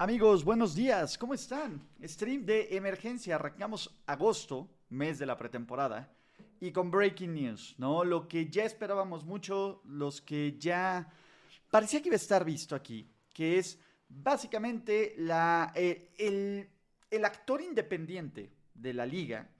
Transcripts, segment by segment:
Amigos, buenos días, ¿cómo están? Stream de emergencia, arrancamos agosto, mes de la pretemporada, y con breaking news, ¿no? Lo que ya esperábamos mucho, los que ya parecía que iba a estar visto aquí, que es básicamente eh, el, el actor independiente de la liga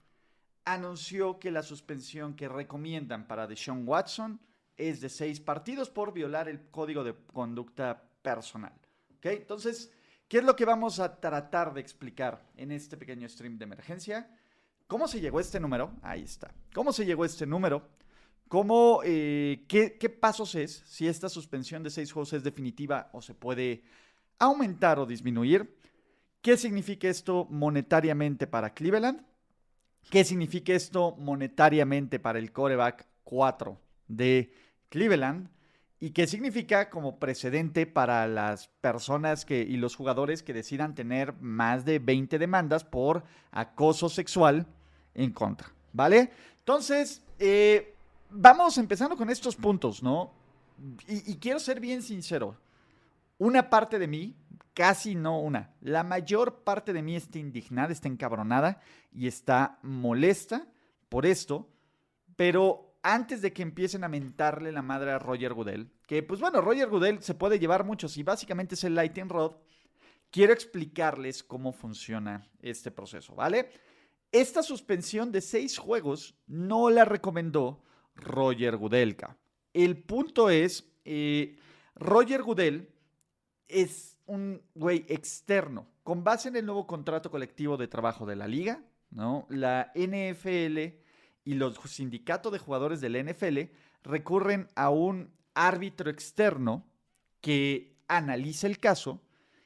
anunció que la suspensión que recomiendan para Deshaun Watson es de seis partidos por violar el código de conducta personal. ¿Ok? Entonces, ¿qué es lo que vamos a tratar de explicar en este pequeño stream de emergencia? ¿Cómo se llegó a este número? Ahí está. ¿Cómo se llegó a este número? ¿Cómo, eh, qué, qué, pasos es si esta suspensión de seis juegos es definitiva o se puede aumentar o disminuir? ¿Qué significa esto monetariamente para Cleveland? ¿Qué significa esto monetariamente para el coreback 4 de Cleveland? ¿Y qué significa como precedente para las personas que, y los jugadores que decidan tener más de 20 demandas por acoso sexual en contra, ¿vale? Entonces, eh, vamos empezando con estos puntos, ¿no? Y, quiero ser bien sincero. Una parte de mí, casi no una, la mayor parte de mí está indignada, está encabronada y está molesta por esto, pero antes de que empiecen a mentarle la madre a Roger Goodell, que pues bueno, Roger Goodell se puede llevar muchos y básicamente es el Lightning Rod, quiero explicarles cómo funciona este proceso, ¿vale? Esta suspensión de seis juegos no la recomendó Roger Gudelka. El punto es, eh, Roger Goodell es un güey externo, con base en el nuevo contrato colectivo de trabajo de la liga, ¿no? La NFL y los sindicatos de jugadores del NFL recurren a un árbitro externo que analiza el caso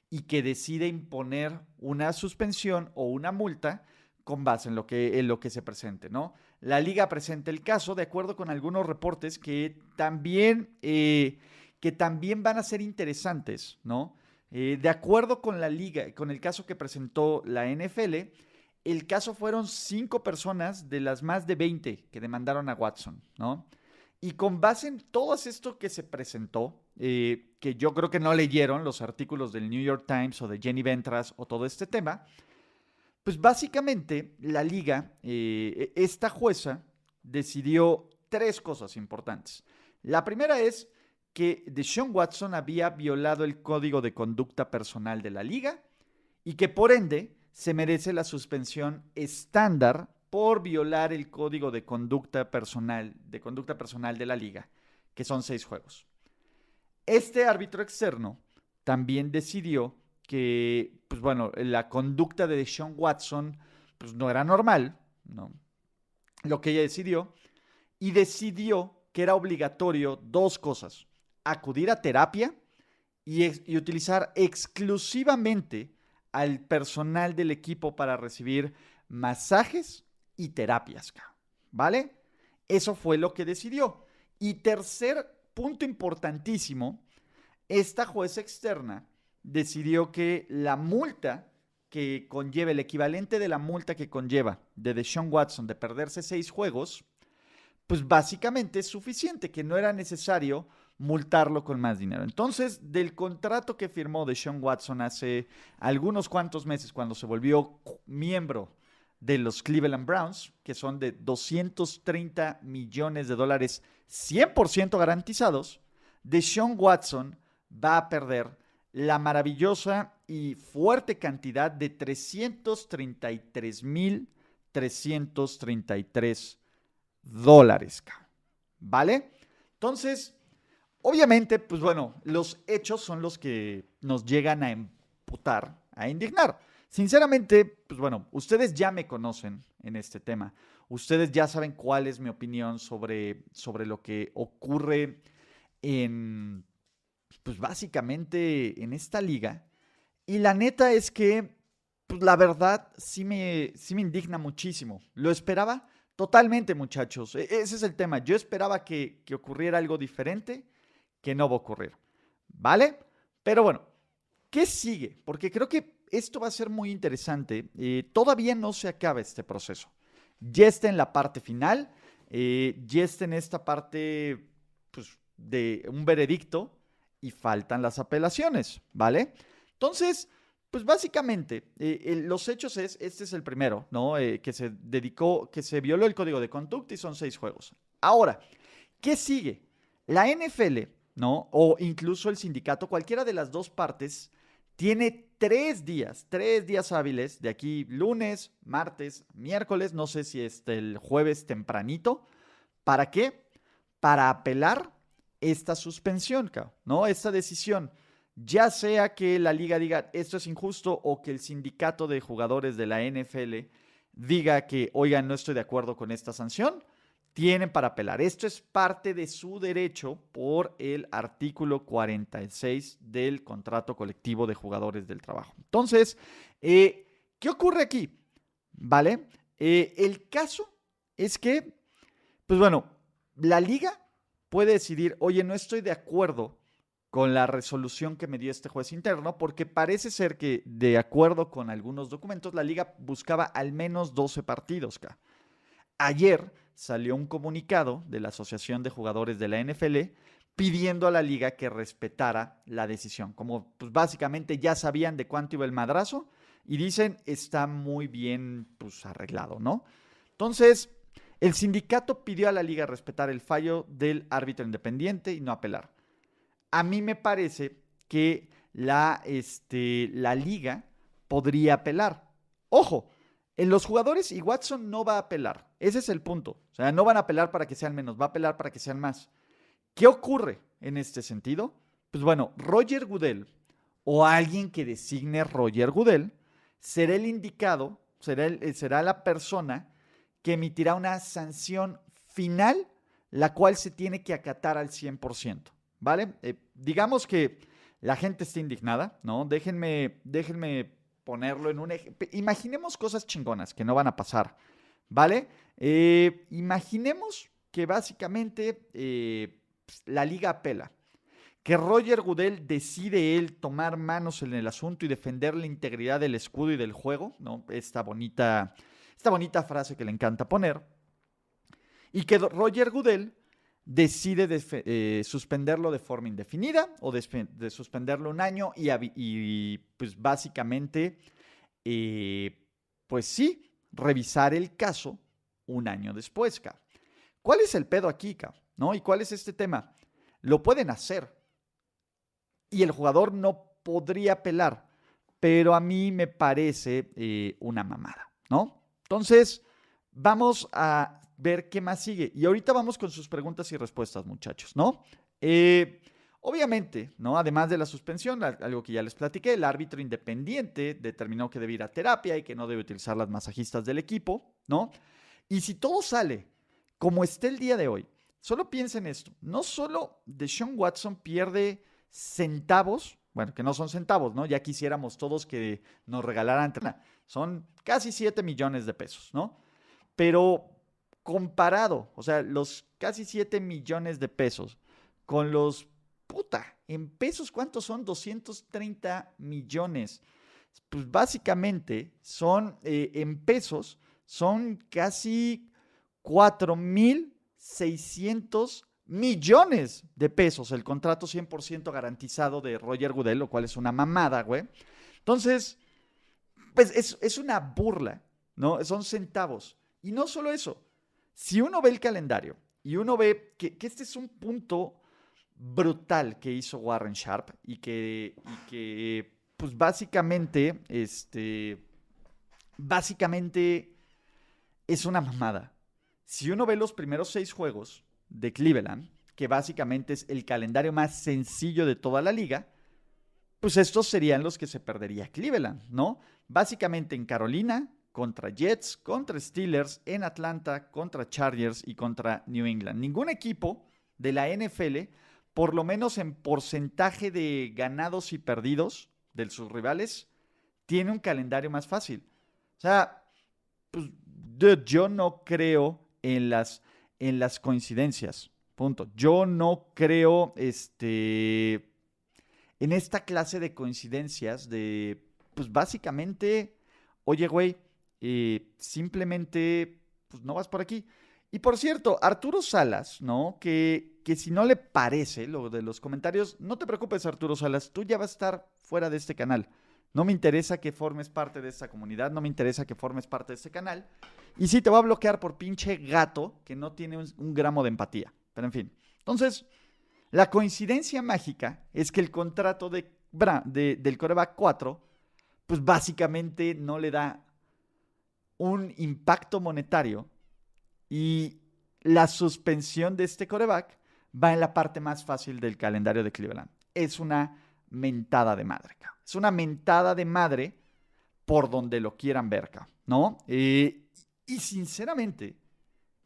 y que decide imponer una suspensión o una multa con base en lo que, en lo que se presente, ¿no? La liga presenta el caso de acuerdo con algunos reportes que también, eh, que también van a ser interesantes, ¿no? Eh, de acuerdo con la liga, con el caso que presentó la NFL, el caso fueron cinco personas de las más de 20 que demandaron a Watson, ¿no? Y con base en todo esto que se presentó, eh, que yo creo que no leyeron los artículos del New York Times o de Jenny Ventras o todo este tema, pues básicamente la liga, eh, esta jueza decidió tres cosas importantes. La primera es que Deshaun Watson había violado el código de conducta personal de la liga y que por ende se merece la suspensión estándar por violar el código de conducta personal de conducta personal de la liga, que son seis juegos. Este árbitro externo también decidió que, pues bueno, la conducta de Sean Watson pues no era normal, ¿no? Lo que ella decidió, y decidió que era obligatorio dos cosas, acudir a terapia y utilizar exclusivamente al personal del equipo para recibir masajes y terapias, ¿vale? Eso fue lo que decidió. Y tercer punto importantísimo, esta jueza externa decidió que la multa que conlleva, el equivalente de la multa que conlleva de Deshaun Watson de perderse seis juegos, pues básicamente es suficiente, que no era necesario multarlo con más dinero. Entonces, del contrato que firmó de Sean Watson hace algunos cuantos meses, cuando se volvió miembro de los Cleveland Browns, que son de 230 millones de dólares 100% garantizados, Deshaun Watson va a perder la maravillosa y fuerte cantidad de 333 mil 333 dólares. ¿Vale? Entonces, obviamente, pues bueno, los hechos son los que nos llegan a emputar, a indignar. Sinceramente, pues bueno, ustedes ya me conocen en este tema. Ustedes ya saben cuál es mi opinión sobre, sobre lo que ocurre en, pues básicamente en esta liga. Y la neta es que, pues la verdad, sí me, sí me indigna muchísimo. Lo esperaba totalmente, muchachos. E, ese es el tema. Yo esperaba que, que ocurriera algo diferente que no va a ocurrir. ¿Vale? Pero bueno, ¿qué sigue? Porque creo que esto va a ser muy interesante. Eh, todavía no se acaba este proceso. Ya está en la parte final, eh, ya está en esta parte pues, de un veredicto y faltan las apelaciones, ¿vale? Entonces, pues básicamente, eh, los hechos es, este es el primero, ¿no? que se dedicó, que se violó el código de conducta y son seis juegos. Ahora, ¿qué sigue? La NFL, ¿no? O incluso el sindicato, cualquiera de las dos partes, tiene tres días, tres días hábiles, de aquí lunes, martes, miércoles, no sé si es el jueves tempranito. ¿Para qué? Para apelar esta suspensión, ¿no? Esta decisión. Ya sea que la liga diga esto es injusto o que el sindicato de jugadores de la NFL diga que, oigan, no estoy de acuerdo con esta sanción, tienen para apelar. Esto es parte de su derecho por el artículo 46 del contrato colectivo de jugadores del trabajo. Entonces, eh, ¿qué ocurre aquí? ¿Vale? Eh, el caso es que, pues bueno, la liga puede decidir, oye, no estoy de acuerdo con la resolución que me dio este juez interno, porque parece ser que, de acuerdo con algunos documentos, la liga buscaba al menos 12 partidos. Ayer salió un comunicado de la Asociación de Jugadores de la NFL pidiendo a la liga que respetara la decisión. Como pues básicamente ya sabían de cuánto iba el madrazo y dicen está muy bien pues arreglado, ¿no? Entonces, el sindicato pidió a la liga respetar el fallo del árbitro independiente y no apelar. A mí me parece que la, este, la liga podría apelar. Ojo, los jugadores y Watson no va a apelar. Ese es el punto. O sea, no van a apelar para que sean menos, va a apelar para que sean más. ¿Qué ocurre en este sentido? Pues bueno, Roger Goodell o alguien que designe Roger Goodell será el indicado, será, eh, será la persona que emitirá una sanción final, la cual se tiene que acatar al 100%. ¿Vale? Eh, digamos que la gente está indignada, ¿no? Déjenme, déjenme ponerlo en un. Imaginemos cosas chingonas que no van a pasar, ¿vale? Eh, imaginemos que básicamente eh, pues, la liga apela, que Roger Goodell decide él tomar manos en el asunto y defender la integridad del escudo y del juego, ¿no? Esta bonita, esta bonita frase que le encanta poner, y que Roger Goodell decide eh, suspenderlo de forma indefinida o de, suspenderlo un año y, pues básicamente, eh, pues sí, revisar el caso un año después. ¿Cuál es el pedo aquí? ¿No? ¿Y cuál es este tema? Lo pueden hacer y el jugador no podría apelar, pero a mí me parece eh, una mamada, ¿no? Entonces, vamos a ver qué más sigue. Y ahorita vamos con sus preguntas y respuestas, muchachos, ¿no? Eh, obviamente, ¿no? Además de la suspensión, algo que ya les platiqué, el árbitro independiente determinó que debe ir a terapia y que no debe utilizar las masajistas del equipo, ¿no? Y si todo sale como esté el día de hoy, solo piensen esto, no solo Deshaun Watson pierde centavos, bueno, que no son centavos, ¿no? Ya quisiéramos todos que nos regalaran, son casi 7 millones de pesos, ¿no? Pero comparado, o sea, los casi 7 millones de pesos con los, puta, en pesos, ¿cuántos son? 230 millones. Pues básicamente son, eh, en pesos, son casi 4.600 millones de pesos el contrato 100% garantizado de Roger Goodell, lo cual es una mamada, güey. Entonces, pues es, es una burla ¿no? Son centavos. Y no solo eso, si uno ve el calendario y uno ve que, este es un punto brutal que hizo Warren Sharp y que, y que pues básicamente, este, básicamente es una mamada. Si uno ve los primeros seis juegos de Cleveland, que básicamente es el calendario más sencillo de toda la liga, pues estos serían los que se perdería Cleveland, ¿no? Básicamente en Carolina, contra Jets, contra Steelers, en Atlanta, contra Chargers y contra New England. Ningún equipo de la NFL, por lo menos en porcentaje de ganados y perdidos de sus rivales, tiene un calendario más fácil. O sea, pues, yo no creo en las, en las coincidencias. Punto. Yo no creo este, en esta clase de coincidencias de, pues básicamente, oye, güey, eh, simplemente, pues no vas por aquí. Y por cierto, Arturo Salas, ¿no? Que, que si no le parece lo de los comentarios, no te preocupes, Arturo Salas, tú ya vas a estar fuera de este canal. No me interesa que formes parte de esta comunidad, no me interesa que formes parte de este canal. Y sí, te va a bloquear por pinche gato que no tiene un, gramo de empatía. Pero en fin. Entonces, la coincidencia mágica es que el contrato de, del coreback 4, pues básicamente no le da un impacto monetario y la suspensión de este coreback va en la parte más fácil del calendario de Cleveland. Es una mentada de madre, Es una mentada de madre por donde lo quieran ver, ¿no? Eh, y sinceramente,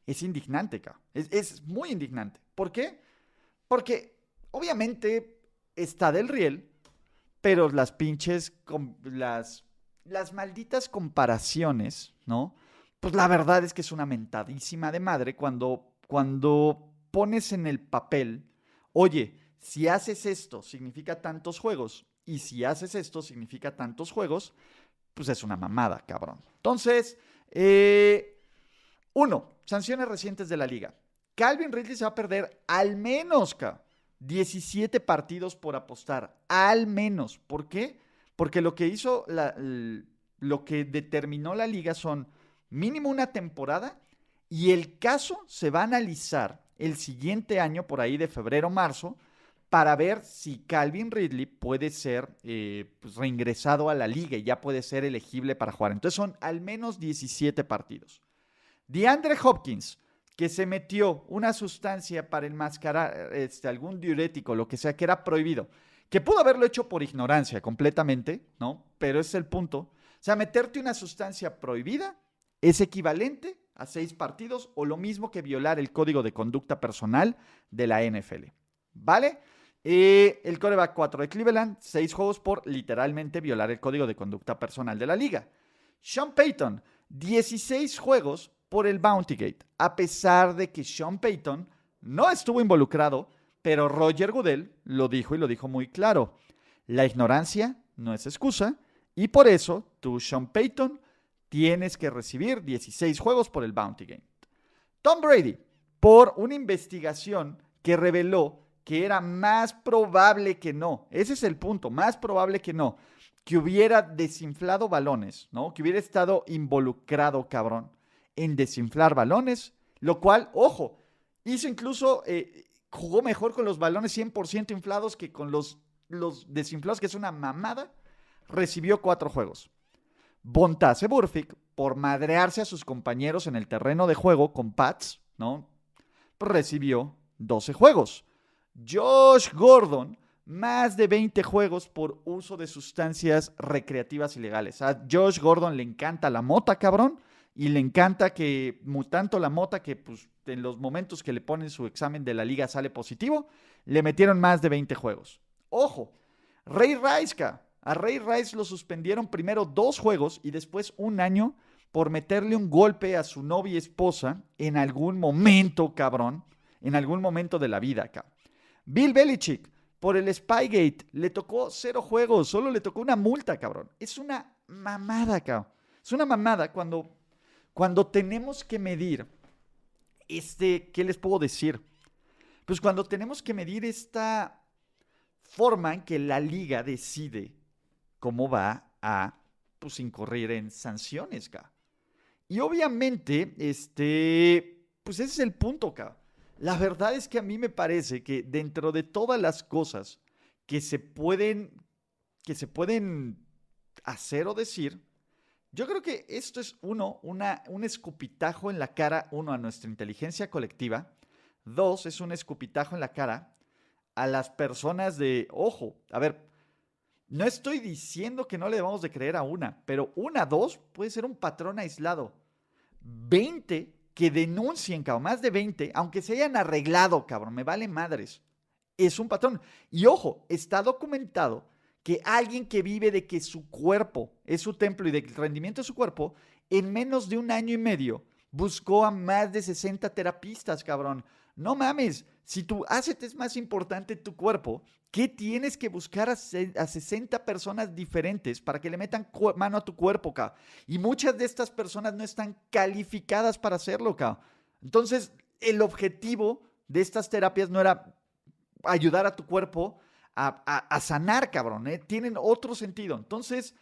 es indignante, Es, es, muy indignante. ¿Por qué? Porque obviamente está del riel, pero las pinches, las, las malditas comparaciones, ¿no? Pues la verdad es que es una mentadísima de madre cuando, cuando pones en el papel, oye, si haces esto significa tantos juegos y si haces esto significa tantos juegos, pues es una mamada, cabrón. Entonces, eh, uno, sanciones recientes de la liga. Calvin Ridley se va a perder al menos 17 partidos por apostar. Al menos. ¿Por qué? Porque lo que hizo, lo que determinó la liga son mínimo una temporada y el caso se va a analizar el siguiente año, por ahí de febrero, marzo, para ver si Calvin Ridley puede ser eh, pues, reingresado a la liga y ya puede ser elegible para jugar. Entonces son al menos 17 partidos. DeAndre Hopkins, que se metió una sustancia para enmascarar este, algún diurético, lo que sea, que era prohibido, que pudo haberlo hecho por ignorancia completamente, ¿no? Pero es el punto. Sea, meterte una sustancia prohibida es equivalente a seis partidos o lo mismo que violar el código de conducta personal de la NFL. ¿Vale? Eh, el coreback 4 de Cleveland, 6 juegos por literalmente violar el código de conducta personal de la liga. Sean Payton, 16 juegos por el Bounty Gate, a pesar de que Sean Payton no estuvo involucrado, pero Roger Goodell lo dijo y lo dijo muy claro. La ignorancia no es excusa y por eso tú, Sean Payton, tienes que recibir 16 juegos por el Bounty Gate. Tom Brady, por una investigación que reveló que era más probable que no, ese es el punto, más probable que no, que hubiera desinflado balones, ¿no? Que hubiera estado involucrado, cabrón, en desinflar balones, lo cual, ojo, hizo incluso, eh, jugó mejor con los balones 100% inflados que con los, los desinflados, que es una mamada, recibió cuatro juegos. Bontase Burfict, por madrearse a sus compañeros en el terreno de juego con Pats, ¿no? Recibió 12 juegos. Josh Gordon, más de 20 juegos por uso de sustancias recreativas ilegales. A Josh Gordon le encanta la mota, cabrón, y le encanta que, tanto la mota que pues, en los momentos que le ponen su examen de la liga sale positivo, le metieron más de 20 juegos. Ojo, Ray Rice, a Ray Rice lo suspendieron primero dos juegos y después un año por meterle un golpe a su novia y esposa en algún momento, cabrón, en algún momento de la vida, cabrón. Bill Belichick, por el Spygate, le tocó cero juegos, solo le tocó una multa, cabrón. Es una mamada, cabrón. Es una mamada cuando, cuando tenemos que medir, este, ¿qué les puedo decir? Pues cuando tenemos que medir esta forma en que la liga decide cómo va a pues, incurrir en sanciones, cabrón. Y obviamente, este, pues ese es el punto, cabrón. La verdad es que a mí me parece que dentro de todas las cosas que se pueden, que se pueden hacer o decir, yo creo que esto es uno, una, un escupitajo en la cara, uno, a nuestra inteligencia colectiva, dos, es un escupitajo en la cara a las personas de, ojo, a ver, no estoy diciendo que no le debamos de creer a una, pero una, dos puede ser un patrón aislado. 20 que denuncien, cabrón, más de 20, aunque se hayan arreglado, cabrón, me vale madres. Es un patrón. Y ojo, está documentado que alguien que vive de que su cuerpo es su templo y del rendimiento de su cuerpo, en menos de un año y medio buscó a más de 60 terapistas, cabrón. No mames, si tu asset es más importante tu cuerpo, ¿qué tienes que buscar a, 60 personas diferentes para que le metan mano a tu cuerpo, ca? Y muchas de estas personas no están calificadas para hacerlo, ca. Entonces, el objetivo de estas terapias no era ayudar a tu cuerpo a, sanar, cabrón. ¿eh? Tienen otro sentido. Entonces,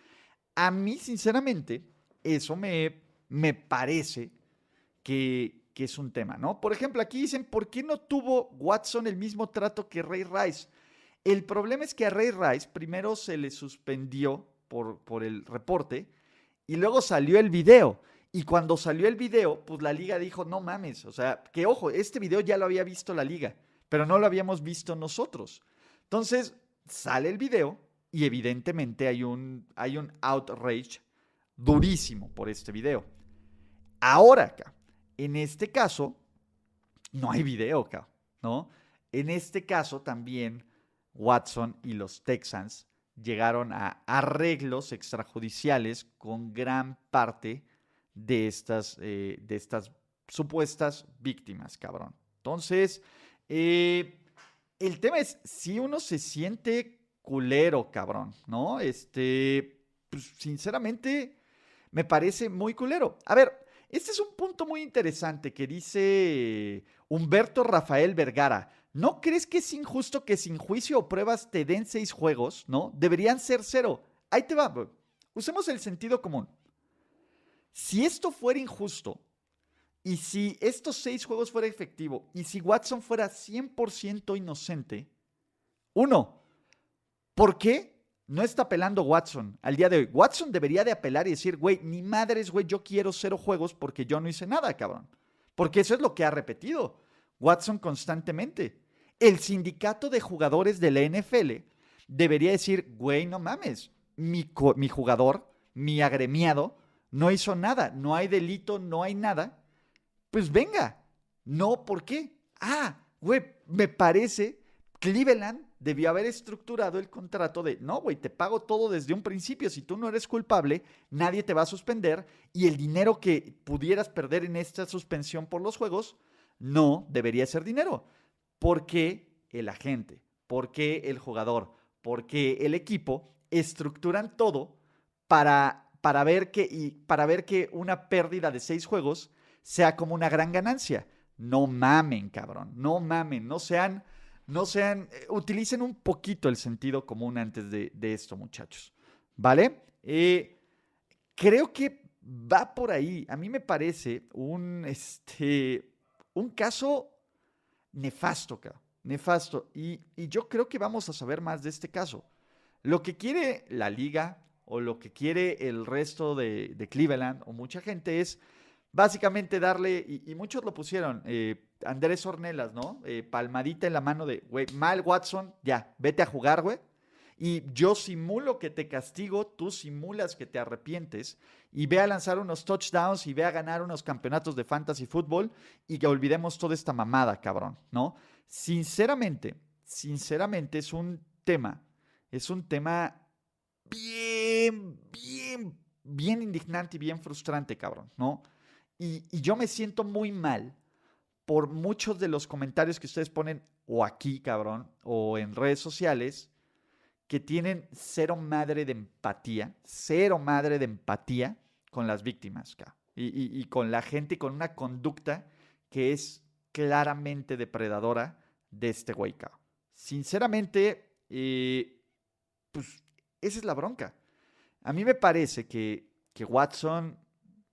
a mí, sinceramente, eso me, me parece que, que es un tema, ¿no? Por ejemplo, aquí dicen, ¿por qué no tuvo Watson el mismo trato que Ray Rice? El problema es que a Ray Rice primero se le suspendió por, por el reporte y luego salió el video. Y cuando salió el video, pues la liga dijo, no mames, o sea, que ojo, este video ya lo había visto la liga, pero no lo habíamos visto nosotros. Entonces, sale el video y evidentemente hay un, hay un outrage durísimo por este video. Ahora, acá, en este caso, no hay video, ¿no? En este caso también Watson y los Texans llegaron a arreglos extrajudiciales con gran parte de estas, eh, de estas supuestas víctimas, cabrón. Entonces, eh, el tema es si uno se siente culero, cabrón, ¿no? Este, pues, sinceramente, me parece muy culero. A ver, este es un punto muy interesante que dice Humberto Rafael Vergara. ¿No crees que es injusto que sin juicio o pruebas te den seis juegos? ¿No? Deberían ser cero. Ahí te va. Usemos el sentido común. Si esto fuera injusto y si estos seis juegos fuera efectivo y si Watson fuera 100% inocente, uno, ¿por qué no está apelando Watson al día de hoy. Watson debería de apelar y decir, güey, ni madres, güey, yo quiero cero juegos porque yo no hice nada, cabrón. Porque eso es lo que ha repetido Watson constantemente. El sindicato de jugadores de la NFL debería decir, güey, no mames, mi, mi jugador, mi agremiado, no hizo nada, no hay delito, no hay nada. Pues venga, no, ¿por qué? Ah, güey, me parece Cleveland debió haber estructurado el contrato de, no, güey, te pago todo desde un principio, si tú no eres culpable, nadie te va a suspender y el dinero que pudieras perder en esta suspensión por los juegos, no debería ser dinero. ¿Por qué el agente? ¿Por qué el jugador? ¿Por qué el equipo estructuran todo para, para, ver que, y para ver que una pérdida de seis juegos sea como una gran ganancia? No mamen, cabrón, no mamen, no sean no sean, eh, utilicen un poquito el sentido común antes de, esto, muchachos. ¿Vale? Eh, creo que va por ahí. A mí me parece un, este, un caso nefasto, nefasto. Y, yo creo que vamos a saber más de este caso. Lo que quiere la liga o lo que quiere el resto de, de Cleveland o mucha gente es básicamente darle, y, muchos lo pusieron, eh, Andrés Ornelas, ¿no? Eh, palmadita en la mano de, güey, mal Watson, ya, vete a jugar, güey. Y yo simulo que te castigo, tú simulas que te arrepientes y ve a lanzar unos touchdowns y ve a ganar unos campeonatos de fantasy fútbol y que olvidemos toda esta mamada, cabrón, ¿no? Sinceramente, sinceramente es un tema, es un tema bien, bien, bien indignante y bien frustrante, cabrón, ¿no? Y, yo me siento muy mal por muchos de los comentarios que ustedes ponen o aquí, cabrón, o en redes sociales, que tienen cero madre de empatía, cero madre de empatía con las víctimas. Y, con la gente con una conducta que es claramente depredadora de este güey. Sinceramente, eh, pues esa es la bronca. A mí me parece que, que Watson,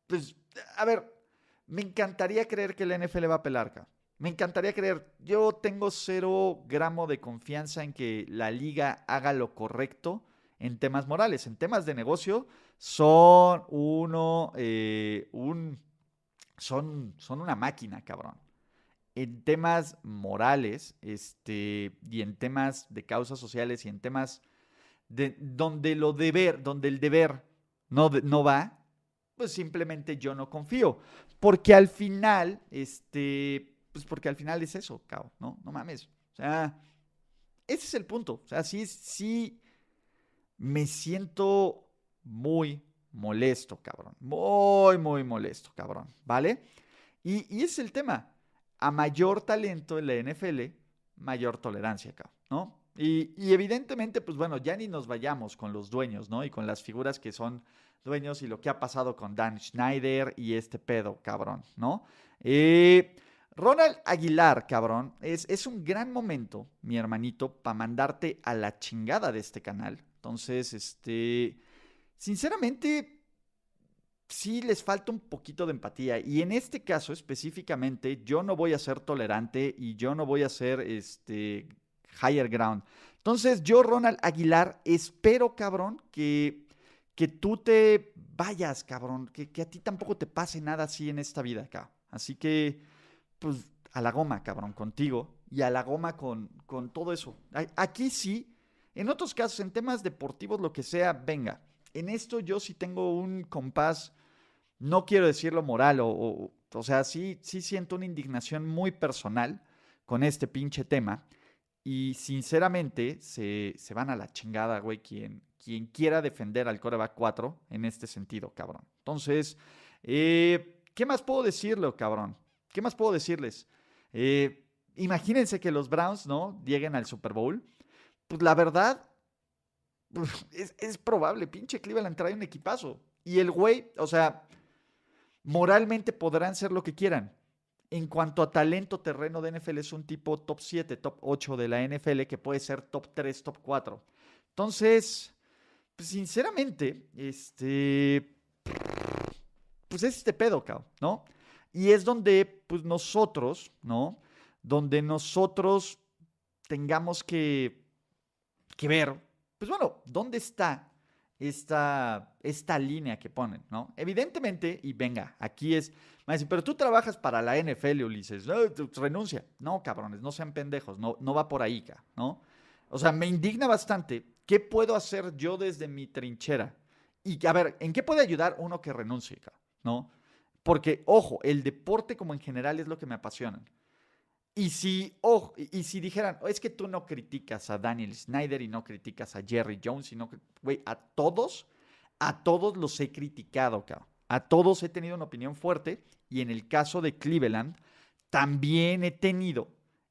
pues a ver, me encantaría creer que el NFL va a pelar. Me encantaría creer. Yo tengo cero gramo de confianza en que la liga haga lo correcto en temas morales. En temas de negocio son uno, eh, un, son, son una máquina, cabrón. En temas morales, este, y en temas de causas sociales y en temas de, donde lo deber, donde el deber no, no va, pues simplemente yo no confío. Porque al final, este, pues porque al final es eso, cabrón, ¿no? No mames. O sea, ese es el punto. O sea, sí, sí me siento muy molesto, cabrón. Muy, muy molesto, cabrón. ¿Vale? Y, y es el tema. A mayor talento en la NFL, mayor tolerancia, cabrón, ¿no? Y, y, evidentemente, pues bueno, ya ni nos vayamos con los dueños, ¿no? Y con las figuras que son dueños y lo que ha pasado con Dan Schneider y este pedo, cabrón, ¿no? Eh, Ronald Aguilar, cabrón, es, es un gran momento, mi hermanito, para mandarte a la chingada de este canal. Entonces, este, sinceramente, sí les falta un poquito de empatía. Y en este caso específicamente, yo no voy a ser tolerante y yo no voy a ser, este, higher ground. Entonces, yo, Ronald Aguilar, espero, cabrón, que, que tú te vayas, cabrón, que, que a ti tampoco te pase nada así en esta vida acá. Así que, pues, a la goma, cabrón, contigo y a la goma con, con todo eso. Aquí sí en otros casos, en temas deportivos, lo que sea, venga. En esto yo sí tengo un compás, no quiero decirlo moral, o, o, sea, sí, sí siento una indignación muy personal con este pinche tema. Y sinceramente, se, se van a la chingada, güey, quien, quien quiera defender al coreback 4 en este sentido, cabrón. Entonces, eh, ¿qué más puedo decirlo, cabrón? ¿Qué más puedo decirles? Eh, imagínense que los Browns, ¿no? Lleguen al Super Bowl pues la verdad, es, probable, pinche Cleveland trae un equipazo. Y el güey, o sea, moralmente podrán ser lo que quieran. En cuanto a talento terreno de NFL, es un tipo top 7, top 8 de la NFL que puede ser top 3, top 4. Entonces, pues sinceramente, este, pues es este pedo, ¿no? Y es donde, pues nosotros, ¿no? Donde nosotros tengamos que que ver, pues bueno, ¿dónde está esta, esta línea que ponen, ¿no? Evidentemente, y venga, aquí es, pero tú trabajas para la NFL, Ulises, no, renuncia. No, cabrones, no sean pendejos, no, no va por ahí, ¿no? O sea, me indigna bastante. ¿Qué puedo hacer yo desde mi trinchera? Y a ver, ¿en qué puede ayudar uno que renuncie, ¿no? Porque, ojo, el deporte como en general es lo que me apasiona. Y si, oh, y si dijeran, es que tú no criticas a Daniel Snyder y no criticas a Jerry Jones, y no, güey, a todos, a todos los he criticado, cabrón. A todos he tenido una opinión fuerte y en el caso de Cleveland también he tenido,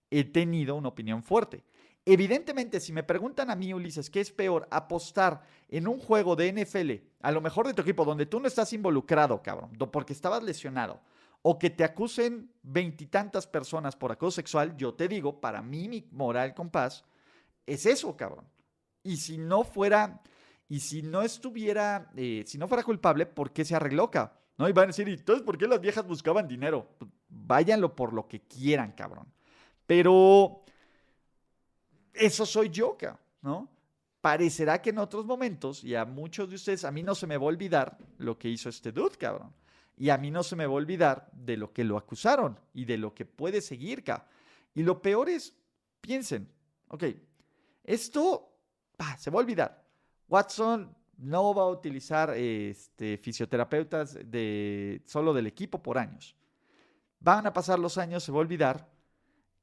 he tenido una opinión fuerte. Evidentemente, si me preguntan a mí, Ulises, ¿qué es peor? Apostar en un juego de NFL, a lo mejor de tu equipo, donde tú no estás involucrado, cabrón, porque estabas lesionado, o que te acusen veintitantas personas por acoso sexual, yo te digo, para mí mi moral compás es eso, cabrón. Y si no fuera, y si no estuviera, eh, si no fuera culpable, ¿por qué se arregló, cabrón? ¿No? Y van a decir, ¿y entonces por qué las viejas buscaban dinero? Pues, váyanlo por lo que quieran, cabrón. Pero eso soy yo, cabrón, ¿no? Parecerá que en otros momentos, y a muchos de ustedes, a mí no se me va a olvidar lo que hizo este dude, cabrón. Y a mí no se me va a olvidar de lo que lo acusaron y de lo que puede seguir. Y lo peor es, piensen, ok, esto se va a olvidar. Watson no va a utilizar este, fisioterapeutas de, solo del equipo por años. Van a pasar los años, se va a olvidar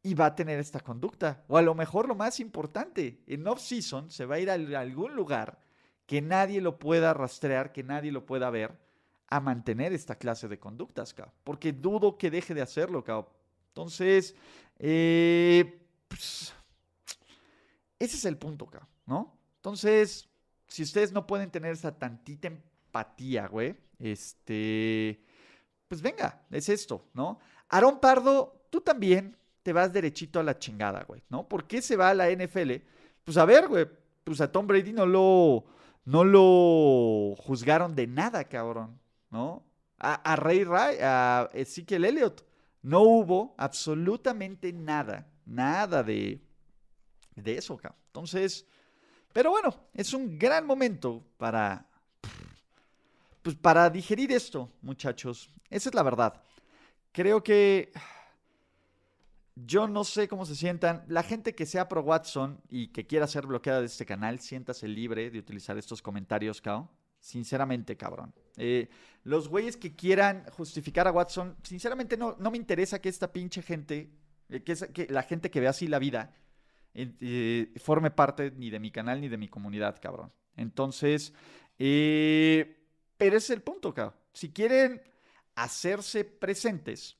y va a tener esta conducta. O a lo mejor lo más importante, en off-season se va a ir a algún lugar que nadie lo pueda rastrear, que nadie lo pueda ver a mantener esta clase de conductas, porque dudo que deje de hacerlo, Entonces, eh, pues, ese es el punto, ¿no? Entonces, si ustedes no pueden tener esa tantita empatía, güey, este, pues venga, es esto, ¿no? Aarón Pardo, tú también te vas derechito a la chingada, güey, ¿no? ¿Por qué se va a la NFL? Pues a ver, güey, pues a Tom Brady no lo, no lo juzgaron de nada, cabrón. ¿no? A, Ray Ray, a Ezekiel Elliott. No hubo absolutamente nada, nada de, de eso, cabrón. Entonces, pero bueno, es un gran momento para, pues para digerir esto, muchachos. Esa es la verdad. Creo que yo no sé cómo se sientan. La gente que sea pro Watson y que quiera ser bloqueada de este canal, siéntase libre de utilizar estos comentarios, cao. Sinceramente, cabrón. Eh, los güeyes que quieran justificar a Watson, sinceramente no, no me interesa que esta pinche gente, eh, que, que, la gente que ve así la vida, eh, forme parte ni de mi canal ni de mi comunidad, cabrón. Entonces, pero ese es el punto, cabrón. Si quieren hacerse presentes,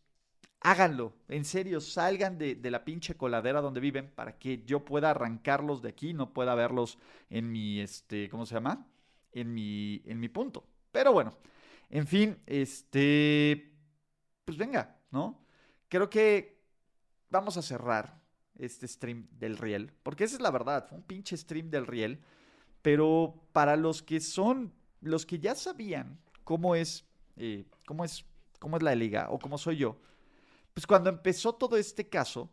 háganlo. En serio, salgan de, la pinche coladera donde viven para que yo pueda arrancarlos de aquí, no pueda verlos en mi, este, ¿cómo se llama? En mi, en mi punto. Pero bueno, en fin, este, pues venga, ¿no? Creo que vamos a cerrar este stream del Riel, porque esa es la verdad, fue un pinche stream del Riel, pero para los que son, los que ya sabían cómo es, eh, cómo es, cómo es la liga o cómo soy yo, pues cuando empezó todo este caso,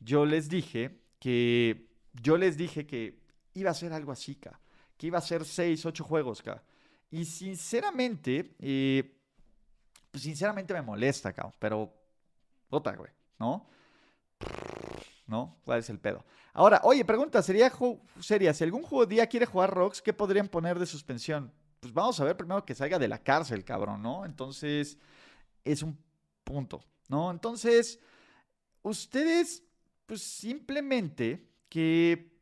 yo les dije que, yo les dije que iba a ser algo así, que iba a ser 6, 8 juegos, Y sinceramente, eh, pues sinceramente me molesta, pero, otra, güey, ¿no? ¿No? ¿Cuál es el pedo? Ahora, oye, pregunta, sería seria, si algún juego día quiere jugar Rocks, ¿qué podrían poner de suspensión? Pues vamos a ver primero que salga de la cárcel, cabrón, ¿no? Entonces, es un punto. ¿No? Entonces, ustedes, pues simplemente que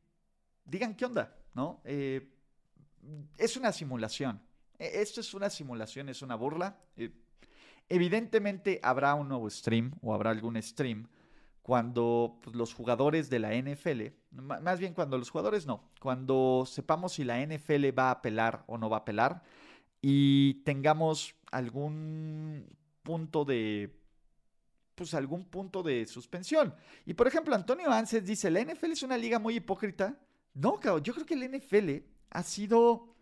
digan qué onda, ¿no? Eh, es una simulación. E, esto es una simulación, es una burla. Eh, evidentemente habrá un nuevo stream o habrá algún stream cuando pues, los jugadores de la NFL, más bien cuando los jugadores no, cuando sepamos si la NFL va a apelar o no va a apelar y tengamos algún punto de pues algún punto de suspensión. Y por ejemplo, Antonio Anses dice, la NFL es una liga muy hipócrita. No, cabrón, yo creo que la NFL ha sido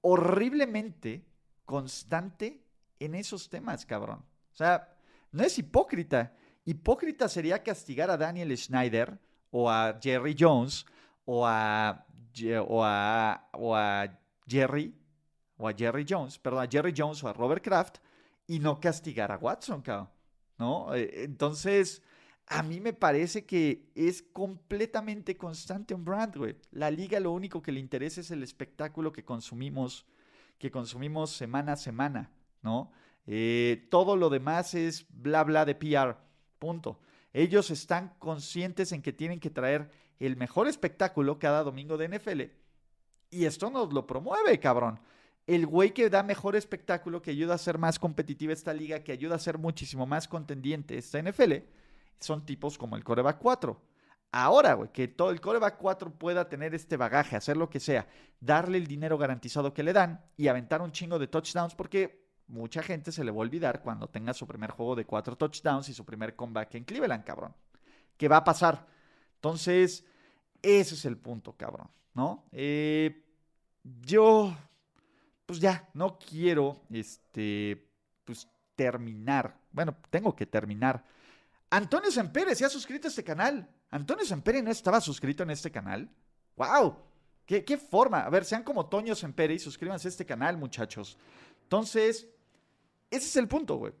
horriblemente constante en esos temas, cabrón. O sea, no es hipócrita. Hipócrita sería castigar a Daniel Schneider o a Jerry Jones o a, o a, o a Jerry o a Jerry Jones, perdón, a Jerry Jones o a Robert Kraft y no castigar a Watson, cabrón. ¿No? Eh, entonces, a mí me parece que es completamente constante un brand, güey. La liga lo único que le interesa es el espectáculo que consumimos, que consumimos semana a semana, ¿no? Eh, todo lo demás es bla bla de PR, punto. Ellos están conscientes en que tienen que traer el mejor espectáculo cada domingo de NFL. Y esto nos lo promueve, cabrón el güey que da mejor espectáculo, que ayuda a ser más competitiva esta liga, que ayuda a ser muchísimo más contendiente esta NFL, son tipos como el coreback 4. Ahora, güey, que todo el coreback 4 pueda tener este bagaje, hacer lo que sea, darle el dinero garantizado que le dan y aventar un chingo de touchdowns, porque mucha gente se le va a olvidar cuando tenga su primer juego de cuatro touchdowns y su primer comeback en Cleveland, cabrón. ¿Qué va a pasar? Entonces, ese es el punto, cabrón, ¿no? Eh, yo pues ya, no quiero, este, pues terminar. Bueno, tengo que terminar. Antonio Sempere se ha suscrito a este canal. Antonio Sempere no estaba suscrito en este canal. ¡Wow! ¿Qué, ¿Qué, forma? A ver, sean como Toño Sempere y suscríbanse a este canal, muchachos. Entonces, ese es el punto, güey.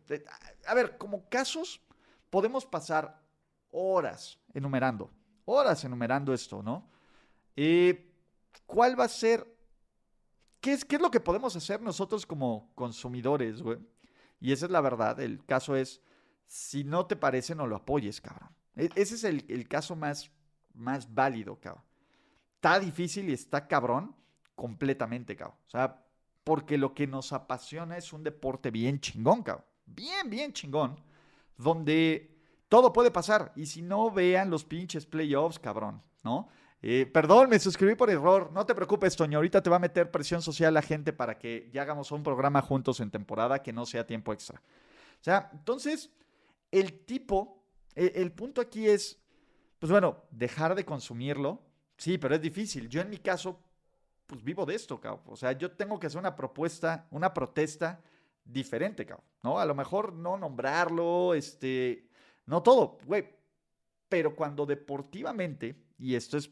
A ver, como casos, podemos pasar horas enumerando. Horas enumerando esto, ¿no? Eh, ¿Cuál va a ser ¿qué es, ¿qué es lo que podemos hacer nosotros como consumidores, güey? Y esa es la verdad. El caso es, si no te parece, no lo apoyes, cabrón. E, ese es el, caso más, más válido, cabrón. Está difícil y está cabrón completamente, cabrón. O sea, porque lo que nos apasiona es un deporte bien chingón, cabrón. Bien, bien chingón. Donde todo puede pasar. Y si no, vean los pinches playoffs, cabrón, ¿no? Eh, perdón, me suscribí por error. No te preocupes, Toño. Ahorita te va a meter presión social la gente para que ya hagamos un programa juntos en temporada que no sea tiempo extra. O sea, entonces, el tipo, el, el punto aquí es, pues bueno, dejar de consumirlo. Sí, pero es difícil. Yo en mi caso, pues vivo de esto, cabrón. O sea, yo tengo que hacer una propuesta, una protesta diferente, cabrón, ¿no? A lo mejor no nombrarlo, este, no todo, güey, pero cuando deportivamente, y esto es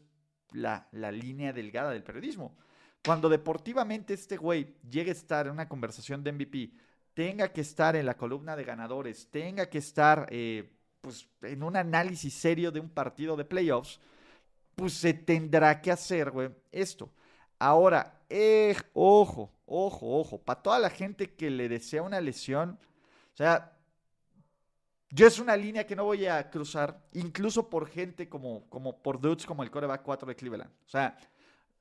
la, la línea delgada del periodismo, cuando deportivamente este güey llegue a estar en una conversación de MVP, tenga que estar en la columna de ganadores, tenga que estar eh, pues, en un análisis serio de un partido de playoffs, pues se tendrá que hacer, güey, esto. Ahora, eh, ojo, ojo, ojo, para toda la gente que le desea una lesión, o sea, yo es una línea que no voy a cruzar, incluso por gente como, como por dudes como el coreback 4 de Cleveland. O sea,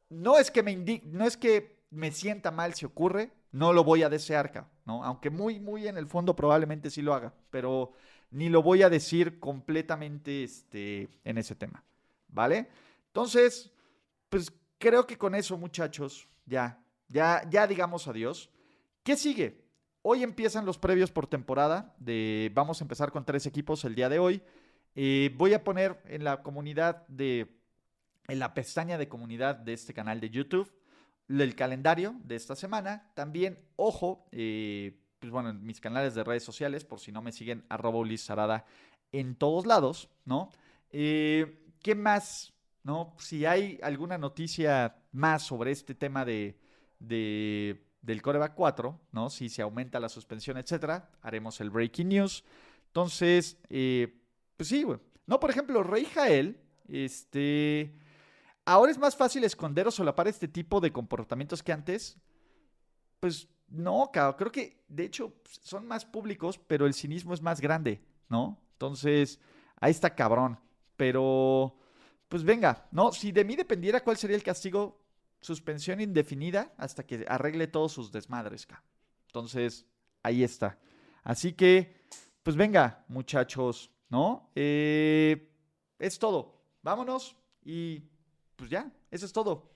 no es que me no es que me sienta mal si ocurre, no lo voy a desear, ¿no? Aunque muy, muy en el fondo probablemente sí lo haga, pero ni lo voy a decir completamente este, en ese tema, ¿vale? Entonces, pues creo que con eso, muchachos, ya, ya, ya digamos adiós. ¿Qué sigue? Hoy empiezan los previos por temporada. De, vamos a empezar con tres equipos el día de hoy. Eh, voy a poner en la comunidad de, en la pestaña de comunidad de este canal de YouTube, el calendario de esta semana. También, ojo, eh, pues bueno, en mis canales de redes sociales, por si no me siguen, arroba Ulises en todos lados, ¿no? Eh, ¿Qué más? ¿No? Si hay alguna noticia más sobre este tema de, de del coreback 4, ¿no? Si se aumenta la suspensión, etcétera, haremos el breaking news. Entonces, eh, pues sí, güey. No, por ejemplo, Rey Jael, este. Ahora es más fácil esconder o solapar este tipo de comportamientos que antes. Pues no, cabrón. Creo que, de hecho, son más públicos, pero el cinismo es más grande, ¿no? Entonces, ahí está cabrón. Pero, pues venga, ¿no? Si de mí dependiera cuál sería el castigo, suspensión indefinida hasta que arregle todos sus desmadres. Entonces, ahí está. Así que, pues venga, muchachos, ¿no? Eh, es todo. Vámonos y pues ya, eso es todo.